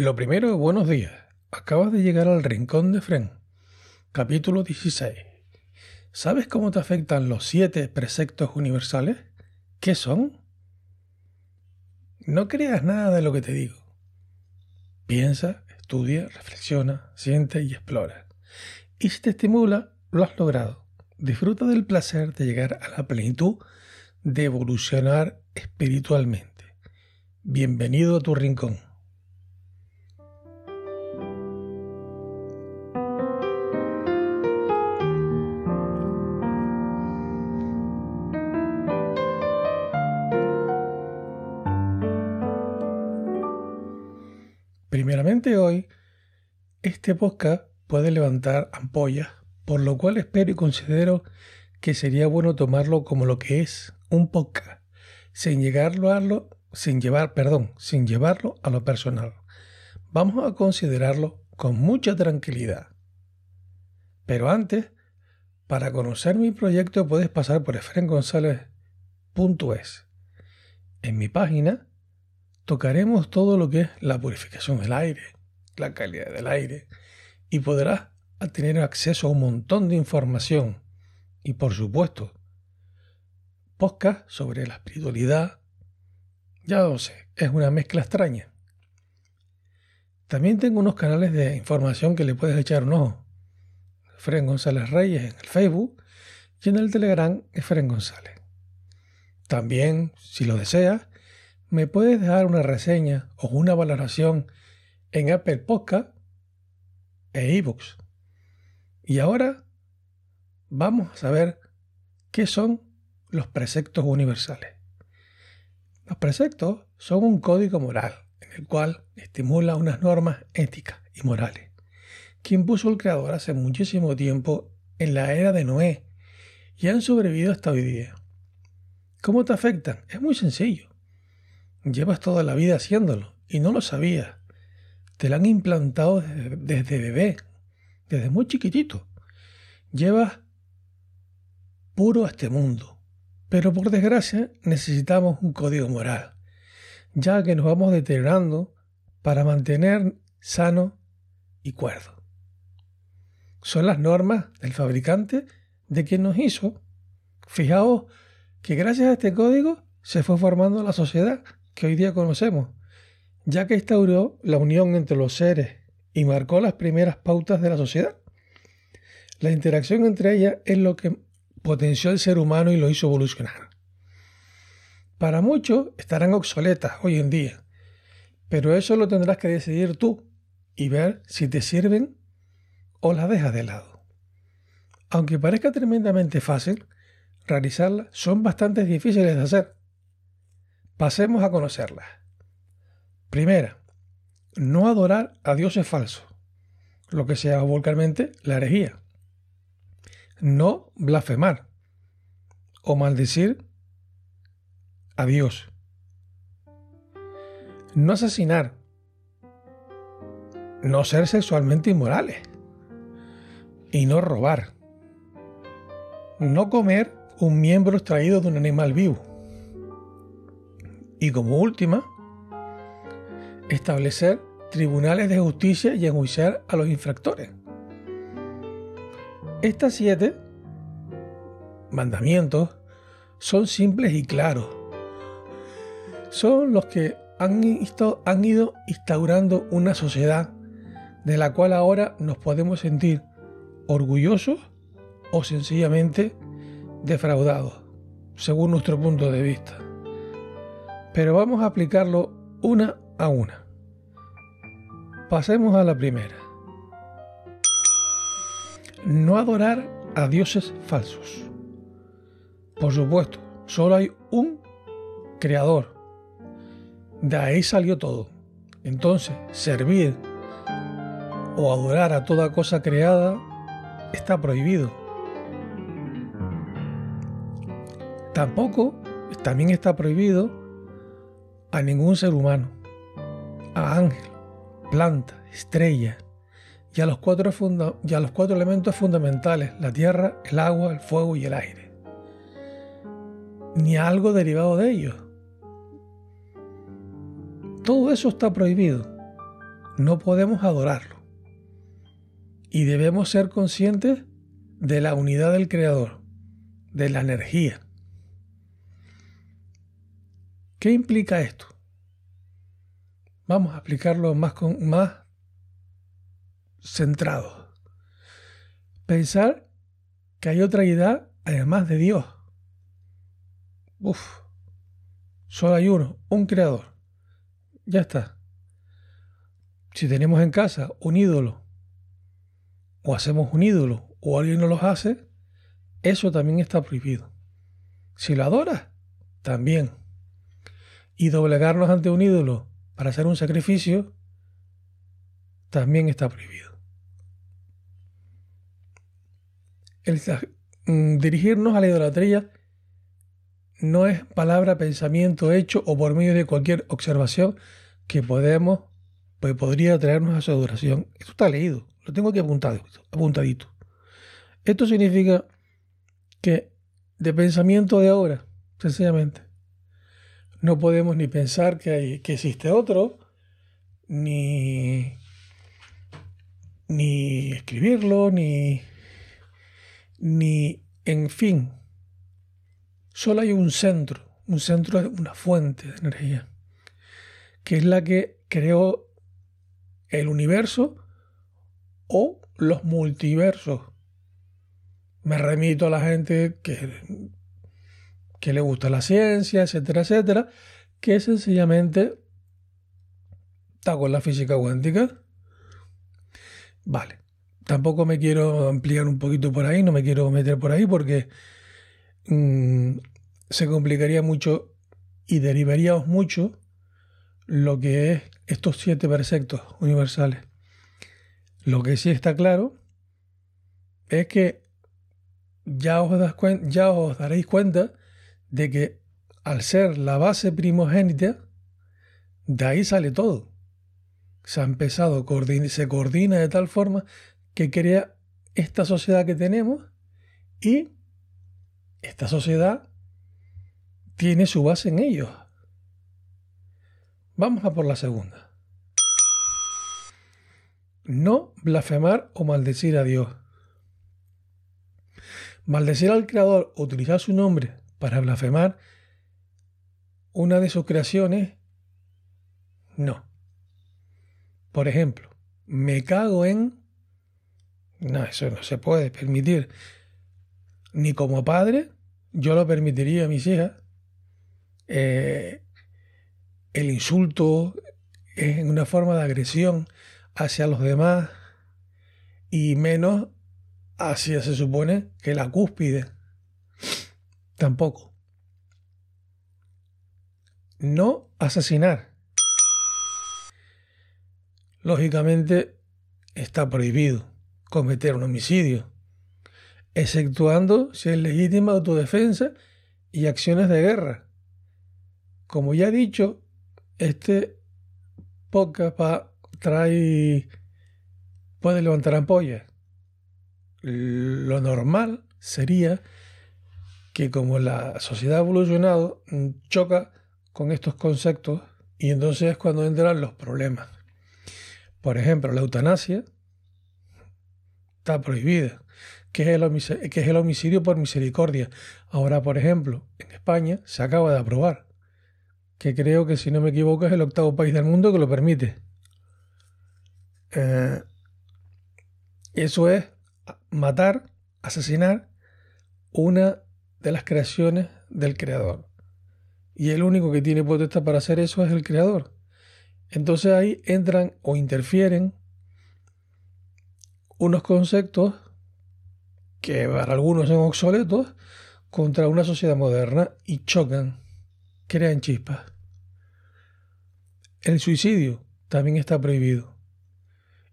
Lo primero, buenos días. Acabas de llegar al Rincón de Fren, capítulo 16. ¿Sabes cómo te afectan los siete preceptos universales? ¿Qué son? No creas nada de lo que te digo. Piensa, estudia, reflexiona, siente y explora. Y si te estimula, lo has logrado. Disfruta del placer de llegar a la plenitud de evolucionar espiritualmente. Bienvenido a tu rincón. Este podcast puede levantar ampollas, por lo cual espero y considero que sería bueno tomarlo como lo que es, un podcast, sin llegarlo a lo, sin llevar, perdón, sin llevarlo a lo personal. Vamos a considerarlo con mucha tranquilidad. Pero antes, para conocer mi proyecto puedes pasar por efrengonzalez.es. En mi página tocaremos todo lo que es la purificación del aire, la calidad del aire, y podrás tener acceso a un montón de información. Y por supuesto, podcast sobre la espiritualidad. Ya lo sé, es una mezcla extraña. También tengo unos canales de información que le puedes echar un ojo. Efren González Reyes en el Facebook y en el Telegram Efren González. También, si lo deseas, me puedes dejar una reseña o una valoración en Apple Podcast e eBooks. Y ahora vamos a saber qué son los preceptos universales. Los preceptos son un código moral en el cual estimula unas normas éticas y morales que impuso el Creador hace muchísimo tiempo en la era de Noé y han sobrevivido hasta hoy día. ¿Cómo te afectan? Es muy sencillo. Llevas toda la vida haciéndolo y no lo sabías. Te lo han implantado desde, bebé, desde muy chiquitito. Llevas puro a este mundo. Pero por desgracia necesitamos un código moral, ya que nos vamos deteriorando para mantener sano y cuerdo. Son las normas del fabricante de quien nos hizo. Fijaos que gracias a este código se fue formando la sociedad que hoy día conocemos, ya que instauró la unión entre los seres y marcó las primeras pautas de la sociedad. La interacción entre ellas es lo que potenció al ser humano y lo hizo evolucionar. Para muchos estarán obsoletas hoy en día, pero eso lo tendrás que decidir tú y ver si te sirven o las dejas de lado. Aunque parezca tremendamente fácil, realizarlas son bastante difíciles de hacer. Pasemos a conocerlas. Primera, no adorar a dioses falsos, lo que se llama vulgarmente la herejía. No blasfemar o maldecir a Dios. No asesinar. No ser sexualmente inmorales. Y no robar. No comer un miembro extraído de un animal vivo y como última, establecer tribunales de justicia y enjuiciar a los infractores. Estas siete mandamientos son simples y claros. Son los que han, han ido instaurando una sociedad de la cual ahora nos podemos sentir orgullosos o sencillamente defraudados, según nuestro punto de vista pero vamos a aplicarlo una a una. Pasemos a la primera. No adorar a dioses falsos. Por supuesto, solo hay un creador. De ahí salió todo. Entonces, servir o adorar a toda cosa creada está prohibido. Tampoco, también está prohibido a ningún ser humano, a ángel, planta, estrella y a los cuatro, los cuatro elementos fundamentales, la tierra, el agua, el fuego y el aire, ni a algo derivado de ellos. Todo eso está prohibido. No podemos adorarlo. Y debemos ser conscientes de la unidad del Creador, de la energía. ¿Qué implica esto? Vamos a explicarlo más, con, más centrado. Pensar que hay otra idea además de Dios. Uf, solo hay uno, un creador. Ya está. Si tenemos en casa un ídolo, o hacemos un ídolo, o alguien nos lo hace, eso también está prohibido. Si lo adoras, también y doblegarnos ante un ídolo para hacer un sacrificio, también está prohibido. El, mm, dirigirnos a la idolatría no es palabra, pensamiento, hecho o por medio de cualquier observación que podemos, pues podría traernos a su adoración. Esto está leído, lo tengo aquí apuntado, apuntadito. Esto significa que de pensamiento de ahora, sencillamente, no podemos ni pensar que, hay, que existe otro, ni, ni escribirlo, ni, ni, en fin, solo hay un centro, un centro, una fuente de energía, que es la que creó el universo o los multiversos. Me remito a la gente que que le gusta la ciencia, etcétera, etcétera, que sencillamente está con la física cuántica. Vale, tampoco me quiero ampliar un poquito por ahí, no me quiero meter por ahí porque mm, se complicaría mucho y derivaríamos mucho lo que es estos siete preceptos universales. Lo que sí está claro es que ya os, ya os daréis cuenta de que al ser la base primogénita, de ahí sale todo. Se ha empezado, se coordina de tal forma que crea esta sociedad que tenemos y esta sociedad tiene su base en ellos. Vamos a por la segunda. No blasfemar o maldecir a Dios. Maldecir al Creador utilizar su nombre para blasfemar una de sus creaciones, no. Por ejemplo, me cago en... No, eso no se puede permitir. Ni como padre, yo lo permitiría a mis hijas. Eh, el insulto es una forma de agresión hacia los demás y menos hacia, se supone, que la cúspide Tampoco. No asesinar. Lógicamente está prohibido cometer un homicidio, exceptuando si es legítima autodefensa y acciones de guerra. Como ya he dicho, este podcast trae puede levantar ampollas. Lo normal sería que como la sociedad ha evolucionado, mm, choca con estos conceptos y entonces es cuando entran los problemas. Por ejemplo, la eutanasia está prohibida, que es, el homicidio por misericordia. Ahora, por ejemplo, en España se acaba de aprobar, que creo que si no me equivoco es el octavo país del mundo que lo permite. Eh, eso es matar, asesinar una de las creaciones del Creador. Y el único que tiene potestad para hacer eso es el Creador. Entonces ahí entran o interfieren unos conceptos que para algunos son obsoletos contra una sociedad moderna y chocan. crean chispas. El suicidio también está prohibido.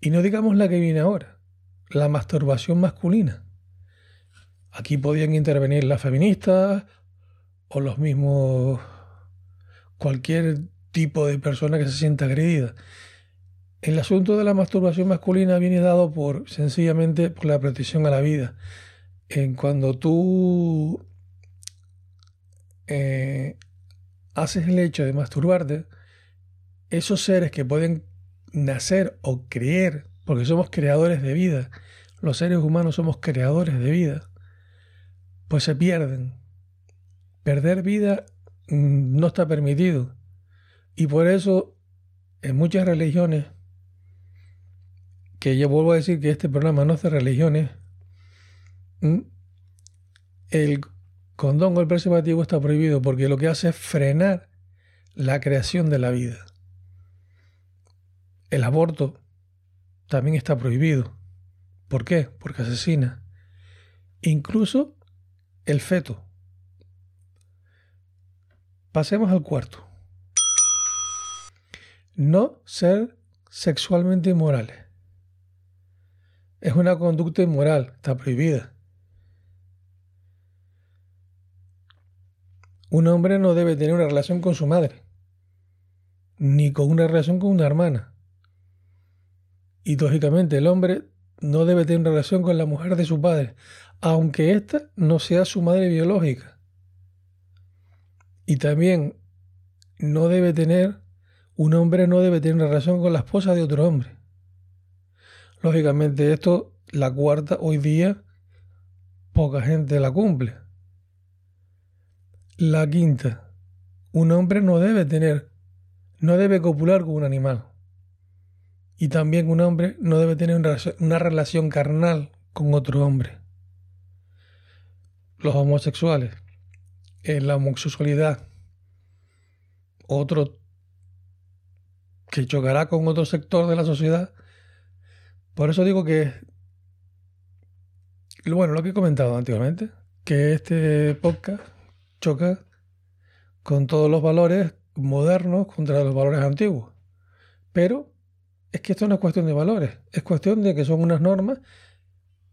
Y no digamos la que viene ahora, la masturbación masculina. Aquí podían intervenir las feministas o los mismos cualquier tipo de persona que se sienta agredida. El asunto de la masturbación masculina viene dado por sencillamente por la protección a la vida. En cuando tú eh, haces el hecho de masturbarte, esos seres que pueden nacer o creer, porque somos creadores de vida, los seres humanos somos creadores de vida, pues se pierden. Perder vida mm, no está permitido. Y por eso en muchas religiones, que yo vuelvo a decir que este programa no es de religiones, el condón o el preservativo está prohibido porque lo que hace es frenar la creación de la vida. El aborto también está prohibido. ¿Por qué? Porque asesina. Incluso el feto. Pasemos al cuarto. No ser sexualmente inmorales. Es una conducta inmoral, está prohibida. Un hombre no debe tener una relación con su madre, ni con una relación con una hermana. Y lógicamente el hombre no debe tener relación con la mujer de su padre, aunque ésta no sea su madre biológica. Y también no debe tener, un hombre no debe tener relación con la esposa de otro hombre. Lógicamente esto, la cuarta, hoy día, poca gente la cumple. La quinta, un hombre no debe tener, no debe copular con un animal. Y también un hombre no debe tener una relación carnal con otro hombre los homosexuales, en la homosexualidad, otro que chocará con otro sector de la sociedad. Por eso digo que, bueno, lo que he comentado anteriormente, que este podcast choca con todos los valores modernos contra los valores antiguos. Pero es que esto no es cuestión de valores, es cuestión de que son unas normas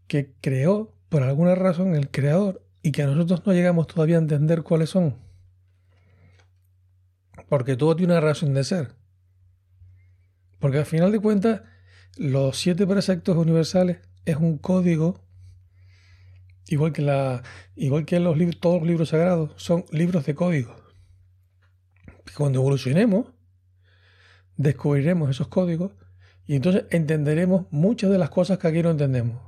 que creó por alguna razón el creador y que nosotros no llegamos todavía a entender cuáles son. Porque todo tiene una razón de ser. Porque al final de cuentas, los siete preceptos universales es un código, igual que, la, igual que los libros, todos los libros sagrados, son libros de código. Cuando evolucionemos, descubriremos esos códigos y entonces entenderemos muchas de las cosas que aquí no entendemos.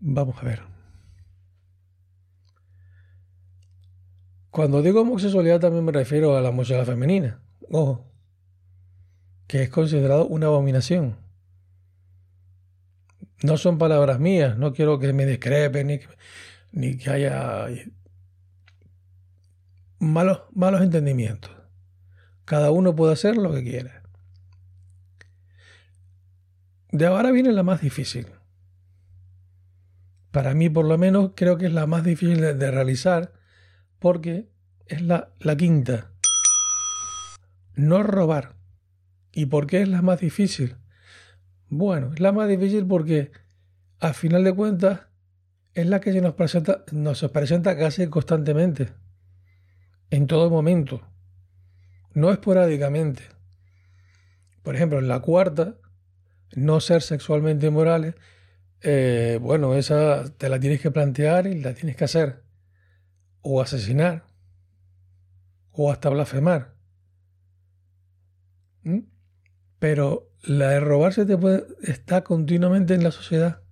Vamos a ver. Cuando digo homosexualidad también me refiero a la homosexualidad femenina. Ojo. Que es considerado una abominación. No son palabras mías. No quiero que me discrepen ni que, ni que haya malos, malos entendimientos. Cada uno puede hacer lo que quiera. De ahora viene la más difícil. Para mí, por lo menos, creo que es la más difícil de, realizar porque es la, la quinta. No robar. ¿Y por qué es la más difícil? Bueno, es la más difícil porque, a final de cuentas, es la que se nos presenta, nos presenta casi constantemente, en todo momento, no esporádicamente. Por ejemplo, en la cuarta, no ser sexualmente inmorales eh, bueno, esa te la tienes que plantear y la tienes que hacer. O asesinar. O hasta blasfemar. ¿Mm? Pero la de robarse te puede, está continuamente en la sociedad.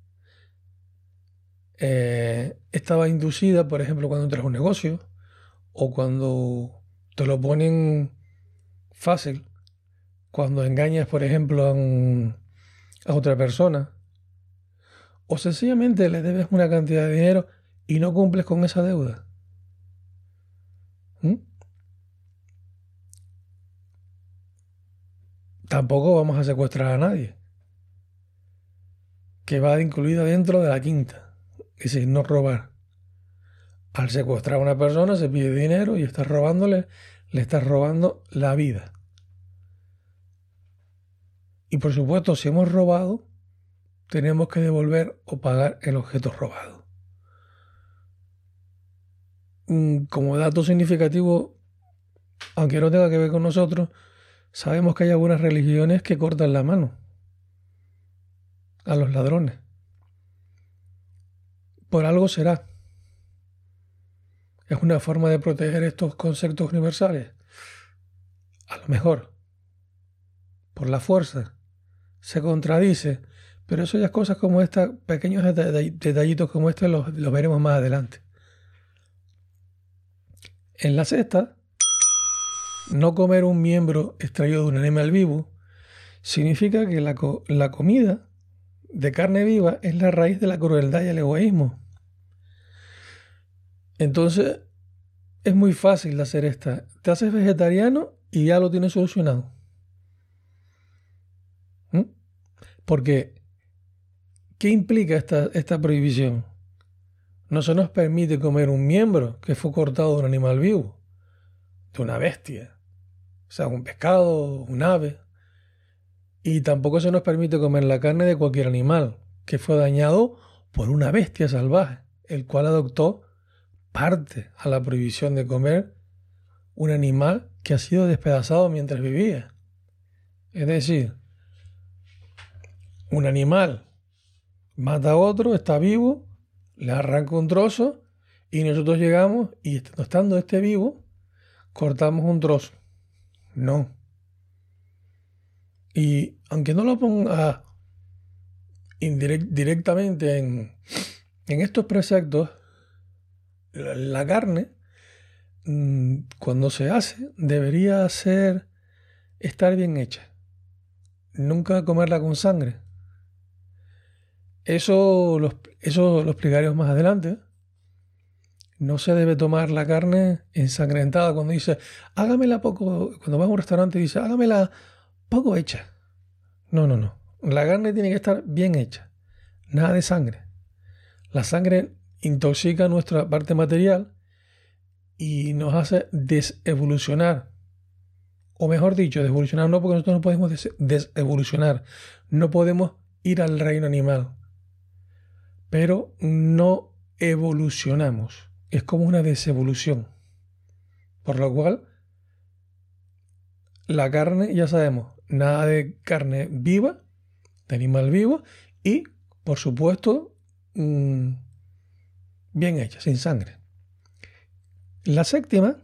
Eh, estaba inducida, por ejemplo, cuando entras a un negocio o cuando te lo ponen fácil, cuando engañas, por ejemplo, a otra persona o sencillamente le debes una cantidad de dinero y no cumples con esa deuda. ¿Mm? Tampoco vamos a secuestrar a nadie. Que va incluida dentro de la quinta. Es decir, no robar. Al secuestrar a una persona se pide dinero y estás robándole, le estás robando la vida. Y por supuesto, si hemos robado, tenemos que devolver o pagar el objeto robado. Mm, como dato significativo, aunque no tenga que ver con nosotros, sabemos que hay algunas religiones que cortan la mano a los ladrones. Por algo será. Es una forma de proteger estos conceptos universales. A lo mejor. Por la fuerza. Se contradice. Pero eso ya es cosas como estas, pequeños detallitos como este los, veremos más adelante. En la sexta, no comer un miembro extraído de un animal vivo significa que la comida de carne viva es la raíz de la crueldad y el egoísmo. Entonces, es muy fácil hacer esta. Te haces vegetariano y ya lo tienes solucionado. ¿Mm? Porque, ¿qué implica esta, esta prohibición? No se nos permite comer un miembro que fue cortado de un animal vivo, de una bestia, o sea, un pescado, un ave. Y tampoco se nos permite comer la carne de cualquier animal que fue dañado por una bestia salvaje, el cual adoptó parte a la prohibición de comer un animal que ha sido despedazado mientras vivía. Es decir, un animal mata a otro, está vivo, le arranca un trozo y nosotros llegamos y estando este vivo, cortamos un trozo. No. Y aunque no lo ponga directamente en, en estos preceptos, la carne, mm, cuando se hace, debería ser estar bien hecha. Nunca comerla con sangre. Eso, eso lo explicaremos más adelante. No se debe tomar la carne ensangrentada cuando dice, hágamela poco, cuando vas a un restaurante y dice, hágamela poco hecha. No, no, no. La carne tiene que estar bien hecha. Nada de sangre. La sangre intoxica nuestra parte material y nos hace desevolucionar. O mejor dicho, desevolucionar no porque nosotros no podemos desevolucionar. No podemos ir al reino animal. Pero no evolucionamos es como una desevolución. Por lo cual, la carne, ya sabemos, nada de carne viva, de animal vivo, y, por supuesto, mm, bien hecha, sin sangre. La séptima,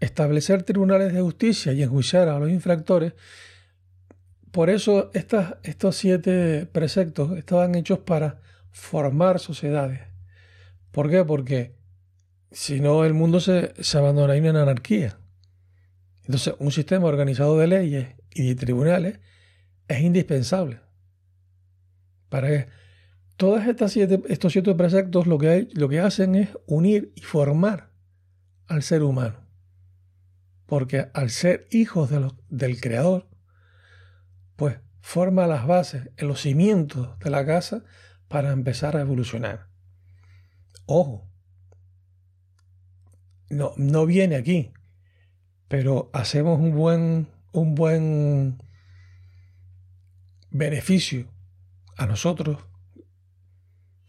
establecer tribunales de justicia y enjuiciar a los infractores. Por eso estos siete preceptos estaban hechos para formar sociedades ¿Por qué? Porque si no, el mundo se, se abandonaría en anarquía. Entonces, un sistema organizado de leyes y de tribunales es indispensable. Para que todos siete, estos siete preceptos lo que, hay, lo que hacen es unir y formar al ser humano. Porque al ser hijos de del Creador, pues forma las bases, los cimientos de la casa para empezar a evolucionar. Ojo, no, no viene aquí, pero hacemos un buen, un buen beneficio a nosotros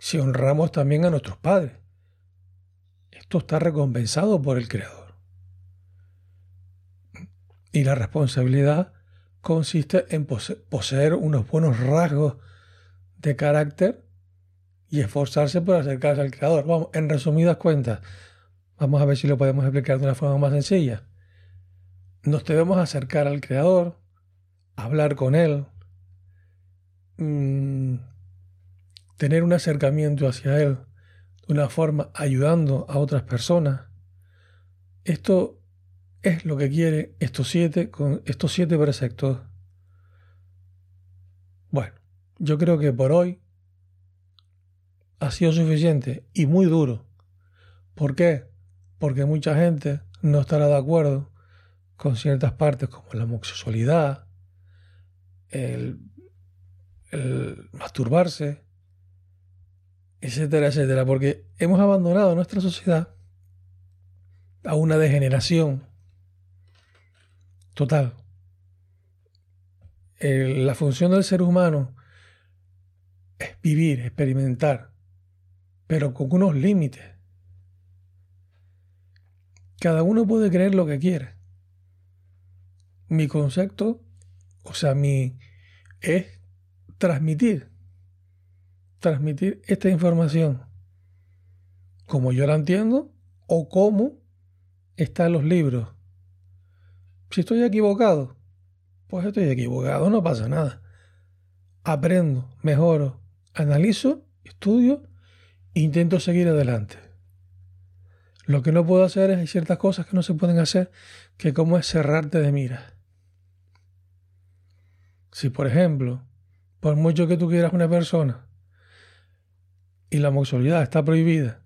si honramos también a nuestros padres. Esto está recompensado por el Creador. Y la responsabilidad consiste en poseer unos buenos rasgos de carácter y esforzarse por acercarse al Creador. Vamos, en resumidas cuentas, vamos a ver si lo podemos explicar de una forma más sencilla. Nos debemos acercar al Creador, hablar con Él, mm, tener un acercamiento hacia Él de una forma ayudando a otras personas. Esto es lo que quiere estos siete, con estos siete preceptos. Bueno, yo creo que por hoy ha sido suficiente y muy duro. ¿Por qué? Porque mucha gente no estará de acuerdo con ciertas partes como la homosexualidad, el, masturbarse, etcétera, etcétera, porque hemos abandonado nuestra sociedad a una degeneración total. la función del ser humano es vivir, experimentar, pero con unos límites. Cada uno puede creer lo que quiere. Mi concepto, o sea, mi es transmitir, transmitir esta información como yo la entiendo o como está en los libros. Si estoy equivocado, pues estoy equivocado, no pasa nada. Aprendo, mejoro, analizo, estudio intento seguir adelante. Lo que no puedo hacer es hay ciertas cosas que no se pueden hacer, que como es cerrarte de mira. Si por ejemplo, por mucho que tú quieras una persona y la homosexualidad está prohibida,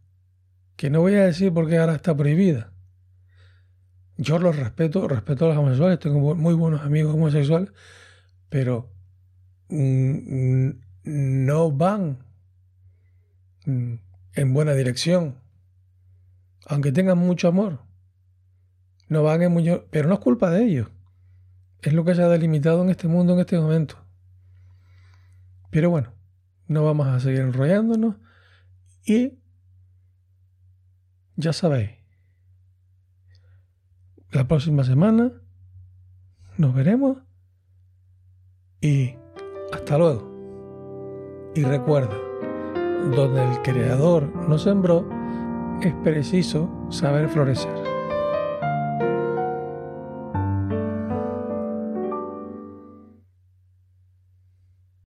que no voy a decir por qué ahora está prohibida, yo los respeto, respeto a los homosexuales, tengo muy buenos amigos homosexuales, pero no van mm, en buena dirección, aunque tengan mucho amor. No van en mucho, pero no es culpa de ellos. Es lo que se ha delimitado en este mundo en este momento. Pero bueno, no vamos a seguir enrollándonos y ya sabéis, la próxima semana nos veremos y hasta luego. Y recuerda, donde el creador nos sembró, es preciso saber florecer.